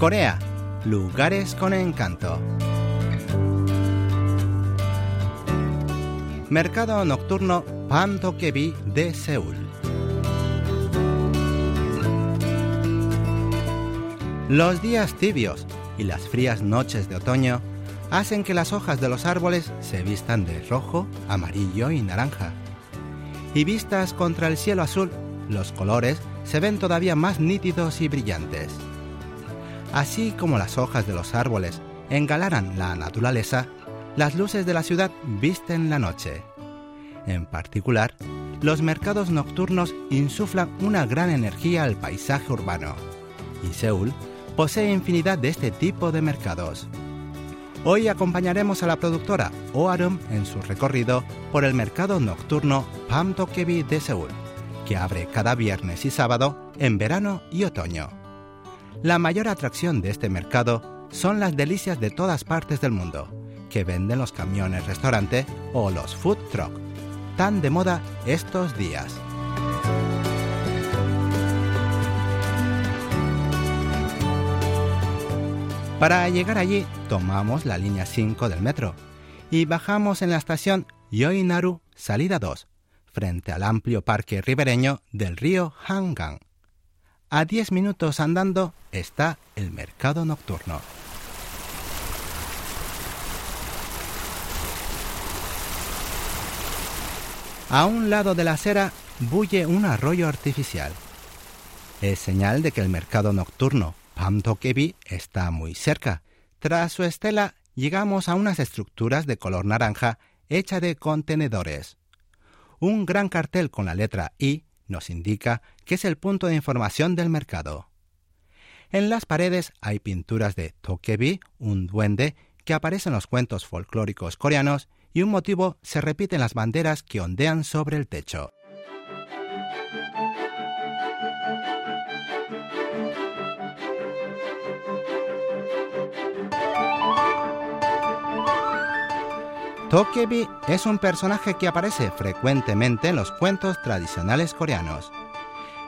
Corea, lugares con encanto. Mercado nocturno Pantokebi de Seúl. Los días tibios y las frías noches de otoño hacen que las hojas de los árboles se vistan de rojo, amarillo y naranja. Y vistas contra el cielo azul, los colores se ven todavía más nítidos y brillantes. Así como las hojas de los árboles engalaran la naturaleza, las luces de la ciudad visten la noche. En particular, los mercados nocturnos insuflan una gran energía al paisaje urbano, y Seúl posee infinidad de este tipo de mercados. Hoy acompañaremos a la productora Oarum en su recorrido por el mercado nocturno Pamtokebi de Seúl, que abre cada viernes y sábado en verano y otoño. La mayor atracción de este mercado son las delicias de todas partes del mundo, que venden los camiones restaurante o los food truck, tan de moda estos días. Para llegar allí, tomamos la línea 5 del metro y bajamos en la estación Yoinaru, salida 2, frente al amplio parque ribereño del río Hangang. A 10 minutos andando está el mercado nocturno. A un lado de la acera bulle un arroyo artificial. Es señal de que el mercado nocturno Pamtokebi está muy cerca. Tras su estela llegamos a unas estructuras de color naranja hecha de contenedores. Un gran cartel con la letra I nos indica que es el punto de información del mercado. En las paredes hay pinturas de Tokebi, un duende que aparece en los cuentos folclóricos coreanos, y un motivo se repite en las banderas que ondean sobre el techo. Tokebi es un personaje que aparece frecuentemente en los cuentos tradicionales coreanos.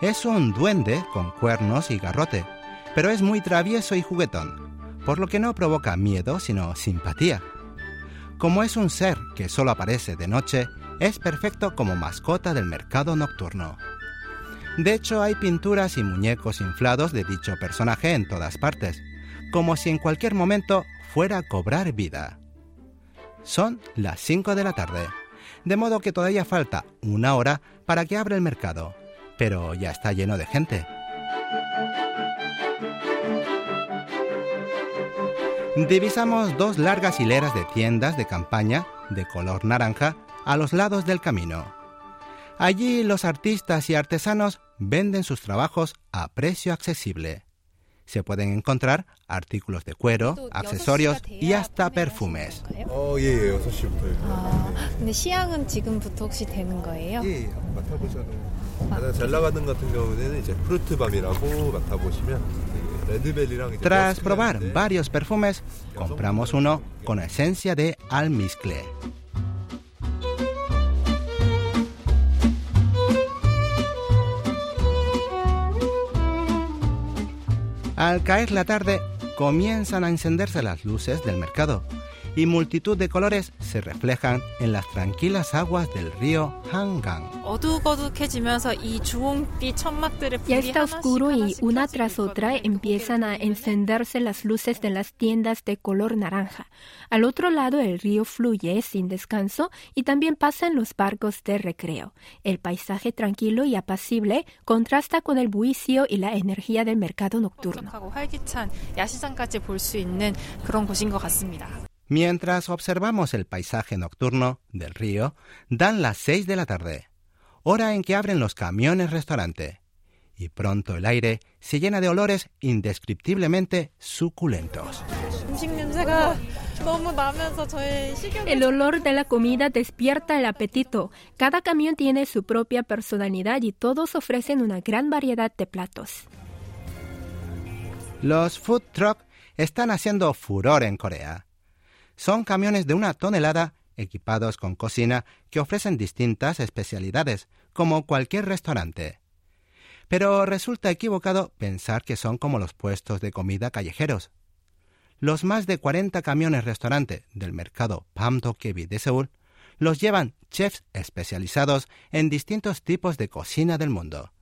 Es un duende con cuernos y garrote, pero es muy travieso y juguetón, por lo que no provoca miedo sino simpatía. Como es un ser que solo aparece de noche, es perfecto como mascota del mercado nocturno. De hecho, hay pinturas y muñecos inflados de dicho personaje en todas partes, como si en cualquier momento fuera a cobrar vida. Son las 5 de la tarde, de modo que todavía falta una hora para que abra el mercado, pero ya está lleno de gente. Divisamos dos largas hileras de tiendas de campaña de color naranja a los lados del camino. Allí los artistas y artesanos venden sus trabajos a precio accesible se pueden encontrar artículos de cuero, accesorios y hasta perfumes. Tras probar varios perfumes, compramos uno con esencia de almizcle. Al caer la tarde, comienzan a encenderse las luces del mercado y multitud de colores se reflejan en las tranquilas aguas del río Hangang. Ya está oscuro y una tras otra empiezan a encenderse las luces de las tiendas de color naranja. Al otro lado el río fluye sin descanso y también pasan los barcos de recreo. El paisaje tranquilo y apacible contrasta con el buicio y la energía del mercado nocturno. Mientras observamos el paisaje nocturno del río, dan las seis de la tarde, hora en que abren los camiones restaurante, y pronto el aire se llena de olores indescriptiblemente suculentos. El olor de la comida despierta el apetito. Cada camión tiene su propia personalidad y todos ofrecen una gran variedad de platos. Los food truck están haciendo furor en Corea son camiones de una tonelada equipados con cocina que ofrecen distintas especialidades, como cualquier restaurante. Pero resulta equivocado pensar que son como los puestos de comida callejeros. Los más de 40 camiones restaurante del mercado Pam Dokkebi de Seúl los llevan chefs especializados en distintos tipos de cocina del mundo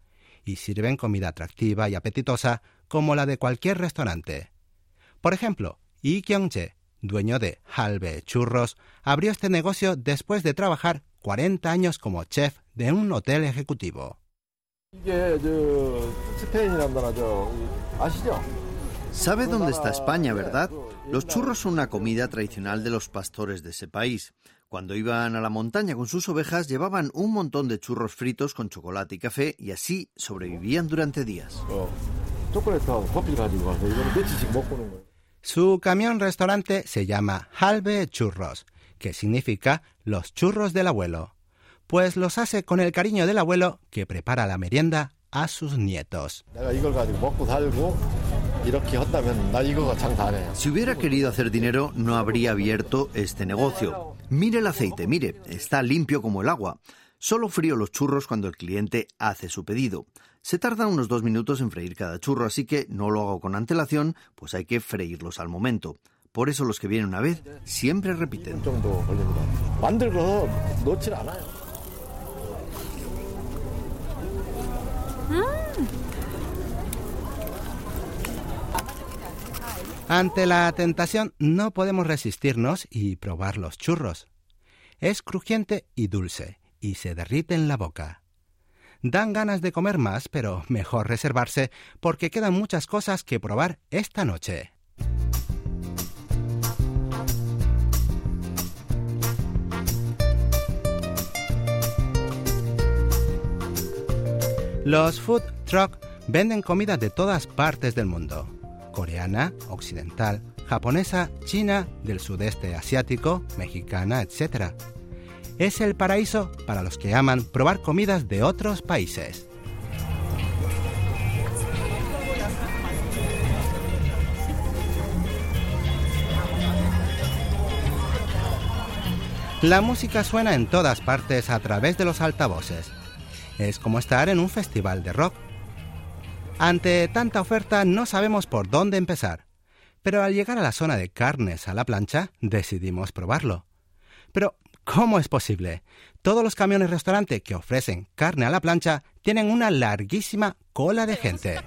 y sirven comida atractiva y apetitosa como la de cualquier restaurante. Por ejemplo, Lee Kyung-jae, dueño de Halbe Churros, abrió este negocio después de trabajar 40 años como chef de un hotel ejecutivo. ¿Sabe dónde está España, verdad? Los churros son una comida tradicional de los pastores de ese país. Cuando iban a la montaña con sus ovejas, llevaban un montón de churros fritos con chocolate y café y así sobrevivían durante días. Su camión restaurante se llama Halbe Churros, que significa los churros del abuelo, pues los hace con el cariño del abuelo que prepara la merienda a sus nietos. Si hubiera querido hacer dinero, no habría abierto este negocio. Mire el aceite, mire, está limpio como el agua. Solo frío los churros cuando el cliente hace su pedido. Se tarda unos dos minutos en freír cada churro, así que no lo hago con antelación, pues hay que freírlos al momento. Por eso los que vienen una vez siempre repiten. Ante la tentación no podemos resistirnos y probar los churros. Es crujiente y dulce, y se derrite en la boca. Dan ganas de comer más, pero mejor reservarse porque quedan muchas cosas que probar esta noche. Los food truck venden comida de todas partes del mundo coreana, occidental, japonesa, china, del sudeste asiático, mexicana, etc. Es el paraíso para los que aman probar comidas de otros países. La música suena en todas partes a través de los altavoces. Es como estar en un festival de rock. Ante tanta oferta no sabemos por dónde empezar, pero al llegar a la zona de carnes a la plancha decidimos probarlo. Pero, ¿cómo es posible? Todos los camiones restaurante que ofrecen carne a la plancha tienen una larguísima cola de gente.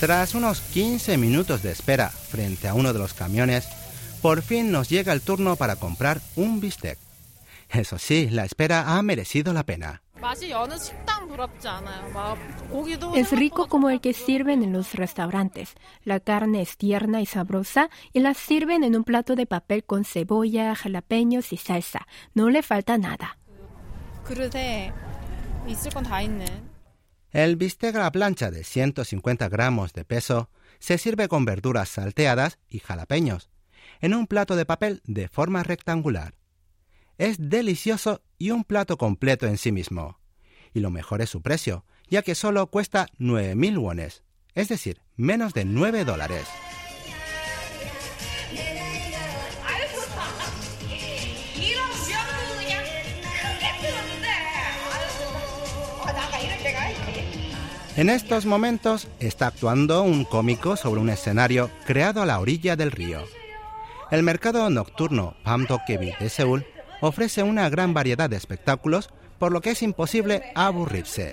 Tras unos 15 minutos de espera frente a uno de los camiones, por fin nos llega el turno para comprar un bistec. Eso sí, la espera ha merecido la pena. Es rico como el que sirven en los restaurantes. La carne es tierna y sabrosa y la sirven en un plato de papel con cebolla, jalapeños y salsa. No le falta nada. El bistec a la plancha de 150 gramos de peso se sirve con verduras salteadas y jalapeños, en un plato de papel de forma rectangular. Es delicioso y un plato completo en sí mismo. Y lo mejor es su precio, ya que solo cuesta 9.000 wones, es decir, menos de 9 dólares. En estos momentos está actuando un cómico sobre un escenario creado a la orilla del río. El mercado nocturno Pam Dokkebi de Seúl ofrece una gran variedad de espectáculos, por lo que es imposible aburrirse.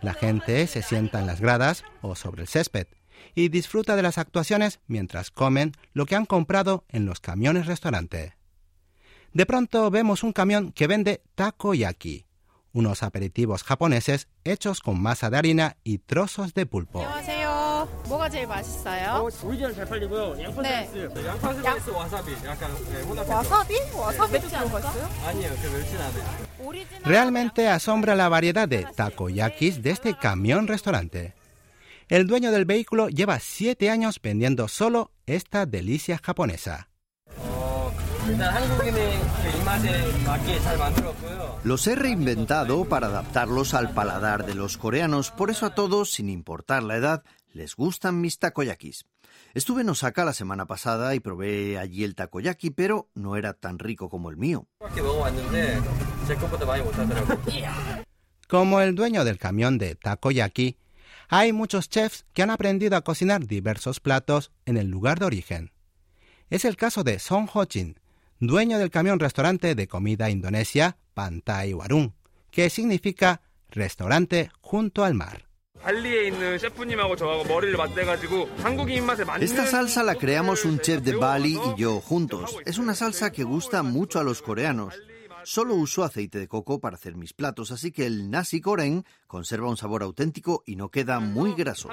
La gente se sienta en las gradas o sobre el césped y disfruta de las actuaciones mientras comen lo que han comprado en los camiones restaurante. De pronto vemos un camión que vende takoyaki, unos aperitivos japoneses hechos con masa de harina y trozos de pulpo. Realmente asombra la variedad de takoyakis de este camión restaurante. El dueño del vehículo lleva siete años vendiendo solo esta delicia japonesa. Los he reinventado para adaptarlos al paladar de los coreanos, por eso a todos, sin importar la edad, les gustan mis takoyakis. Estuve en Osaka la semana pasada y probé allí el takoyaki, pero no era tan rico como el mío. Como el dueño del camión de takoyaki, hay muchos chefs que han aprendido a cocinar diversos platos en el lugar de origen. Es el caso de Song Ho-jin, dueño del camión restaurante de comida indonesia Pantai Warung, que significa restaurante junto al mar. Esta salsa la creamos un chef de Bali y yo juntos. Es una salsa que gusta mucho a los coreanos. Solo uso aceite de coco para hacer mis platos, así que el nasi goreng conserva un sabor auténtico y no queda muy graso.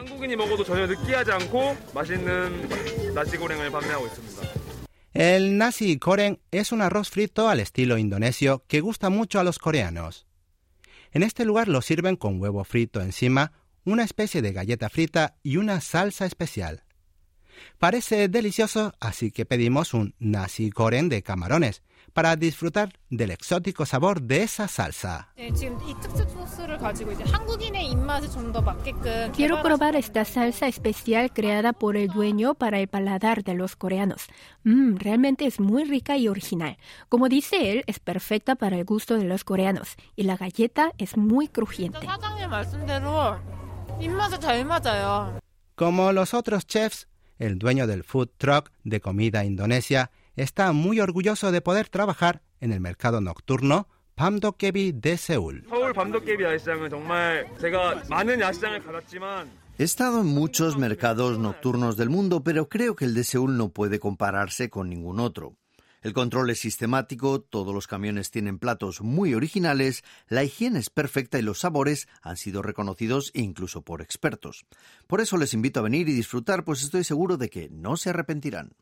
El nasi goreng es un arroz frito al estilo indonesio que gusta mucho a los coreanos. En este lugar lo sirven con huevo frito encima, una especie de galleta frita y una salsa especial. Parece delicioso, así que pedimos un nasi goreng de camarones para disfrutar del exótico sabor de esa salsa. Quiero probar esta salsa especial creada por el dueño para el paladar de los coreanos. Mm, realmente es muy rica y original. Como dice él, es perfecta para el gusto de los coreanos y la galleta es muy crujiente. Como los otros chefs, el dueño del food truck de comida indonesia está muy orgulloso de poder trabajar en el mercado nocturno Pamdokkebi de Seúl. He estado en muchos mercados nocturnos del mundo, pero creo que el de Seúl no puede compararse con ningún otro. El control es sistemático, todos los camiones tienen platos muy originales, la higiene es perfecta y los sabores han sido reconocidos incluso por expertos. Por eso les invito a venir y disfrutar, pues estoy seguro de que no se arrepentirán.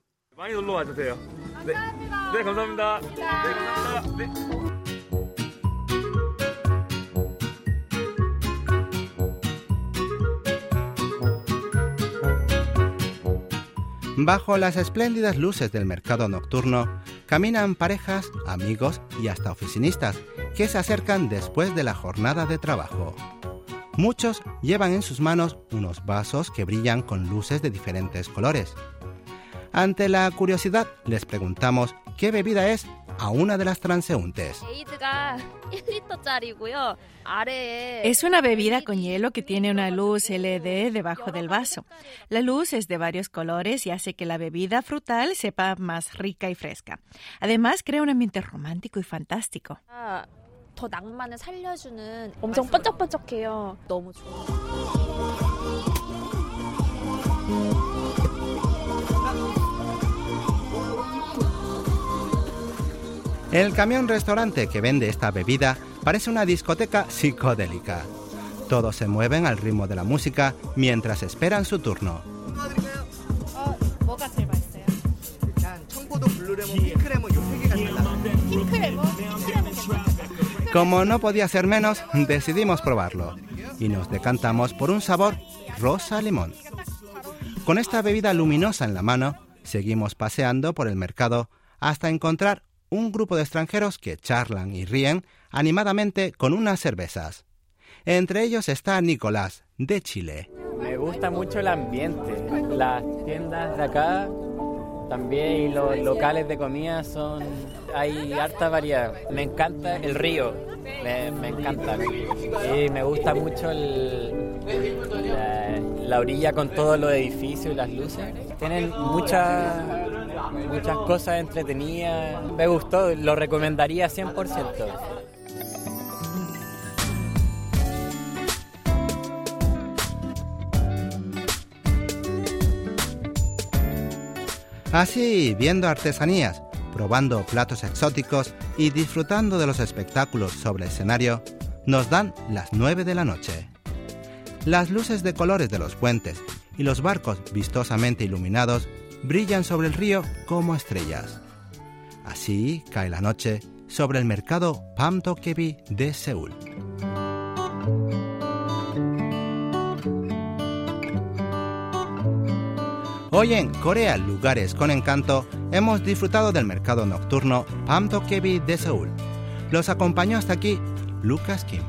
Bajo las espléndidas luces del mercado nocturno, caminan parejas, amigos y hasta oficinistas que se acercan después de la jornada de trabajo. Muchos llevan en sus manos unos vasos que brillan con luces de diferentes colores. Ante la curiosidad, les preguntamos qué bebida es a una de las transeúntes. Es una bebida con hielo que tiene una luz LED debajo del vaso. La luz es de varios colores y hace que la bebida frutal sepa más rica y fresca. Además, crea un ambiente romántico y fantástico. El camión restaurante que vende esta bebida parece una discoteca psicodélica. Todos se mueven al ritmo de la música mientras esperan su turno. Como no podía ser menos, decidimos probarlo y nos decantamos por un sabor rosa limón. Con esta bebida luminosa en la mano, seguimos paseando por el mercado hasta encontrar un grupo de extranjeros que charlan y ríen animadamente con unas cervezas. Entre ellos está Nicolás, de Chile. Me gusta mucho el ambiente. Las tiendas de acá también y los locales de comida son... Hay harta variedad. Me encanta el río. Me, encanta. Y me gusta mucho la, la orilla con todos los edificios y las luces. Tienen muchas muchas cosas entretenidas. Me gustó, lo recomendaría 100%. Así, viendo artesanías, probando platos exóticos y disfrutando de los espectáculos sobre el escenario, nos dan las 9 de la noche. Las luces de colores de los puentes y los barcos vistosamente iluminados brillan sobre el río como estrellas. Así cae la noche sobre el mercado Pamdokebi de Seúl. Hoy en Corea Lugares con Encanto hemos disfrutado del mercado nocturno Pam Tokebi de Seúl. Los acompañó hasta aquí Lucas Kim.